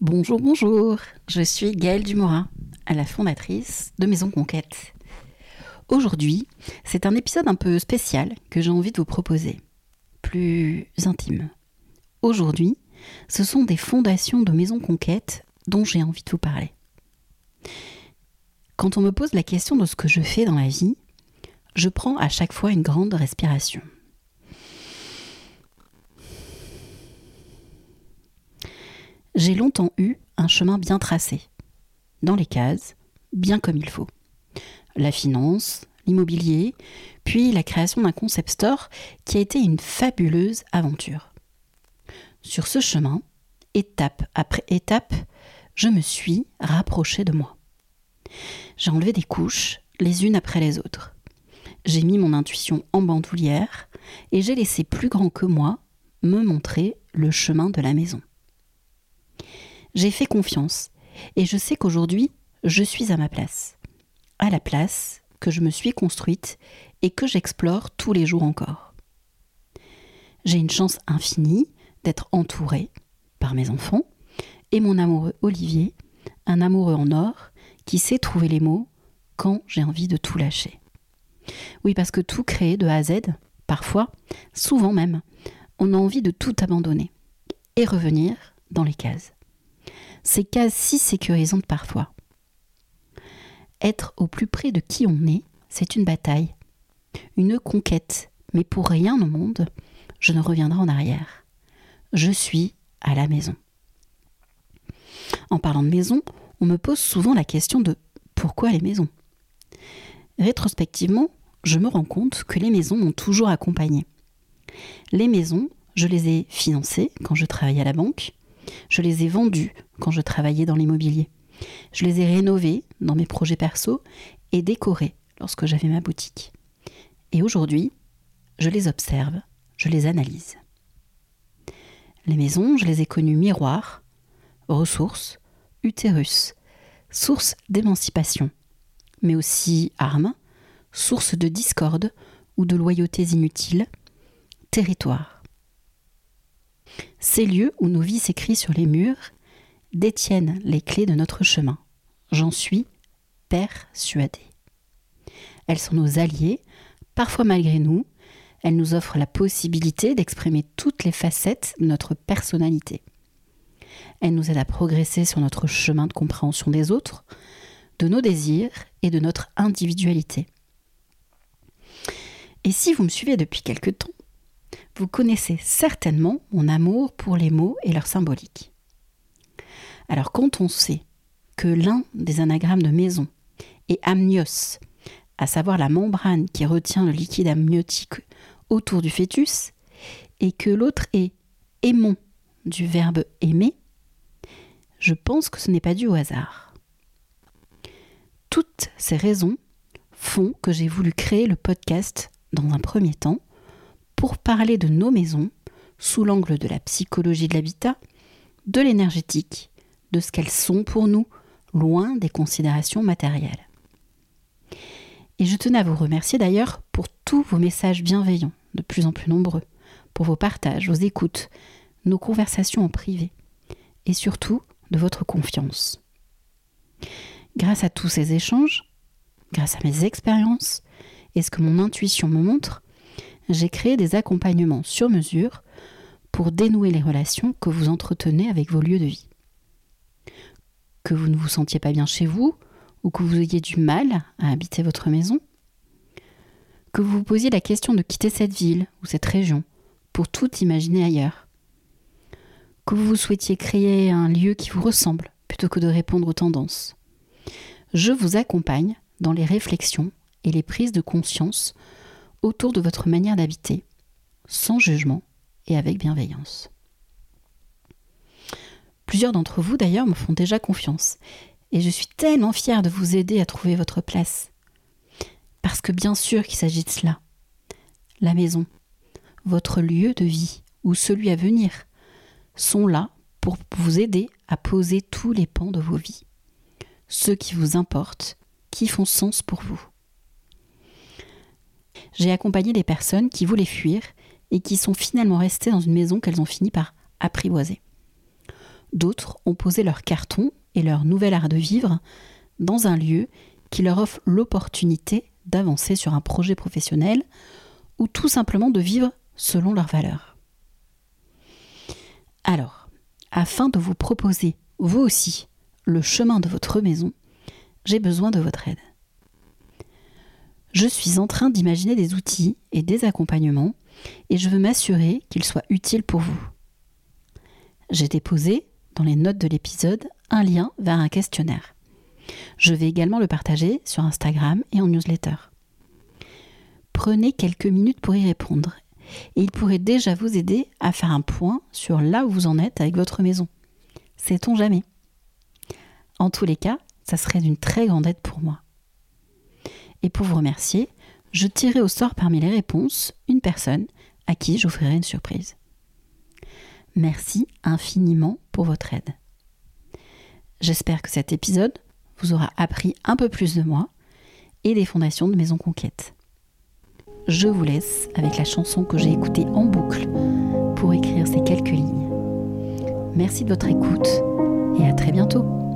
Bonjour, bonjour, je suis Gaëlle Dumorin, la fondatrice de Maison Conquête. Aujourd'hui, c'est un épisode un peu spécial que j'ai envie de vous proposer, plus intime. Aujourd'hui, ce sont des fondations de Maison Conquête dont j'ai envie de vous parler. Quand on me pose la question de ce que je fais dans la vie, je prends à chaque fois une grande respiration. J'ai longtemps eu un chemin bien tracé, dans les cases, bien comme il faut. La finance, l'immobilier, puis la création d'un concept store qui a été une fabuleuse aventure. Sur ce chemin, étape après étape, je me suis rapprochée de moi. J'ai enlevé des couches, les unes après les autres. J'ai mis mon intuition en bandoulière et j'ai laissé plus grand que moi me montrer le chemin de la maison. J'ai fait confiance et je sais qu'aujourd'hui, je suis à ma place. À la place que je me suis construite et que j'explore tous les jours encore. J'ai une chance infinie d'être entourée par mes enfants et mon amoureux Olivier, un amoureux en or qui sait trouver les mots quand j'ai envie de tout lâcher. Oui, parce que tout créer de A à Z, parfois, souvent même, on a envie de tout abandonner et revenir dans les cases ces cases si sécurisantes parfois. Être au plus près de qui on est, c'est une bataille, une conquête, mais pour rien au monde, je ne reviendrai en arrière. Je suis à la maison. En parlant de maison, on me pose souvent la question de pourquoi les maisons? Rétrospectivement, je me rends compte que les maisons m'ont toujours accompagné. Les maisons, je les ai financées quand je travaillais à la banque, je les ai vendus quand je travaillais dans l'immobilier. Je les ai rénovés dans mes projets perso et décorés lorsque j'avais ma boutique. Et aujourd'hui, je les observe, je les analyse. Les maisons, je les ai connues miroirs, ressources, utérus, source d'émancipation, mais aussi armes, source de discorde ou de loyautés inutiles, territoire. Ces lieux où nos vies s'écrivent sur les murs détiennent les clés de notre chemin. J'en suis persuadée. Elles sont nos alliés, parfois malgré nous. Elles nous offrent la possibilité d'exprimer toutes les facettes de notre personnalité. Elles nous aident à progresser sur notre chemin de compréhension des autres, de nos désirs et de notre individualité. Et si vous me suivez depuis quelque temps, vous connaissez certainement mon amour pour les mots et leur symbolique. Alors quand on sait que l'un des anagrammes de maison est amnios, à savoir la membrane qui retient le liquide amniotique autour du fœtus, et que l'autre est aimant du verbe aimer, je pense que ce n'est pas dû au hasard. Toutes ces raisons font que j'ai voulu créer le podcast dans un premier temps pour parler de nos maisons sous l'angle de la psychologie de l'habitat, de l'énergétique, de ce qu'elles sont pour nous, loin des considérations matérielles. Et je tenais à vous remercier d'ailleurs pour tous vos messages bienveillants, de plus en plus nombreux, pour vos partages, vos écoutes, nos conversations en privé, et surtout de votre confiance. Grâce à tous ces échanges, grâce à mes expériences et ce que mon intuition me montre, j'ai créé des accompagnements sur mesure pour dénouer les relations que vous entretenez avec vos lieux de vie. Que vous ne vous sentiez pas bien chez vous ou que vous ayez du mal à habiter votre maison. Que vous vous posiez la question de quitter cette ville ou cette région pour tout imaginer ailleurs. Que vous souhaitiez créer un lieu qui vous ressemble plutôt que de répondre aux tendances. Je vous accompagne dans les réflexions et les prises de conscience autour de votre manière d'habiter, sans jugement et avec bienveillance. Plusieurs d'entre vous d'ailleurs me font déjà confiance, et je suis tellement fière de vous aider à trouver votre place. Parce que bien sûr qu'il s'agit de cela. La maison, votre lieu de vie ou celui à venir, sont là pour vous aider à poser tous les pans de vos vies, ceux qui vous importent, qui font sens pour vous j'ai accompagné des personnes qui voulaient fuir et qui sont finalement restées dans une maison qu'elles ont fini par apprivoiser. D'autres ont posé leur carton et leur nouvel art de vivre dans un lieu qui leur offre l'opportunité d'avancer sur un projet professionnel ou tout simplement de vivre selon leurs valeurs. Alors, afin de vous proposer, vous aussi, le chemin de votre maison, j'ai besoin de votre aide. Je suis en train d'imaginer des outils et des accompagnements et je veux m'assurer qu'ils soient utiles pour vous. J'ai déposé, dans les notes de l'épisode, un lien vers un questionnaire. Je vais également le partager sur Instagram et en newsletter. Prenez quelques minutes pour y répondre et il pourrait déjà vous aider à faire un point sur là où vous en êtes avec votre maison. Sait-on jamais? En tous les cas, ça serait d'une très grande aide pour moi. Et pour vous remercier, je tirerai au sort parmi les réponses une personne à qui j'offrirai une surprise. Merci infiniment pour votre aide. J'espère que cet épisode vous aura appris un peu plus de moi et des fondations de Maison Conquête. Je vous laisse avec la chanson que j'ai écoutée en boucle pour écrire ces quelques lignes. Merci de votre écoute et à très bientôt.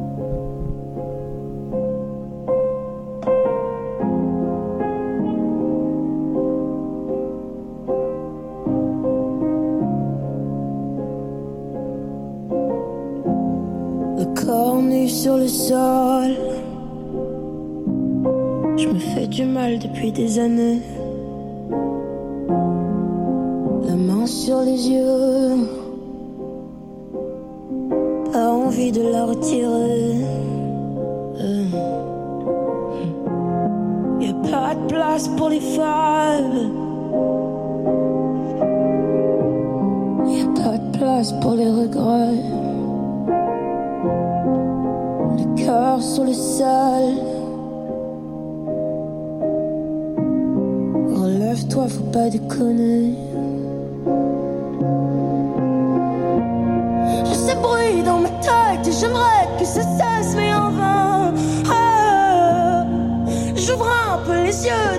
Sur le sol. Je me fais du mal depuis des années. La main sur les yeux. Pas envie de la retirer. Y a pas de place pour les femmes. Y a pas de place pour les regrets. Sur le sol. Relève-toi, faut pas déconner. Je sais bruit dans ma tête et j'aimerais que ça cesse, mais en vain. Ah, J'ouvre un peu les yeux,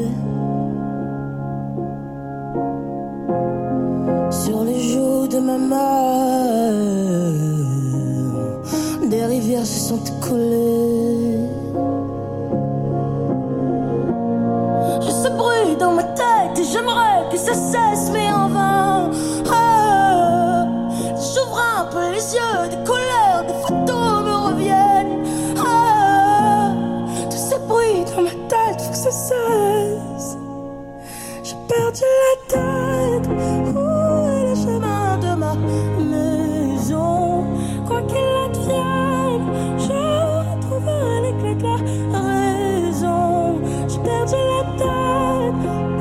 ma main. Des rivières se sont écoulées. Je se brûle dans ma tête et j'aimerais que ça cesse. 我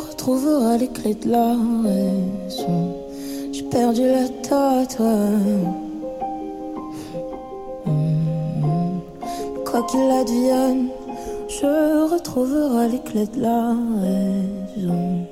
retrouverai les clés de la raison. J'ai perdu la tête. Hmm. Quoi qu'il advienne, je retrouverai les clés de la raison.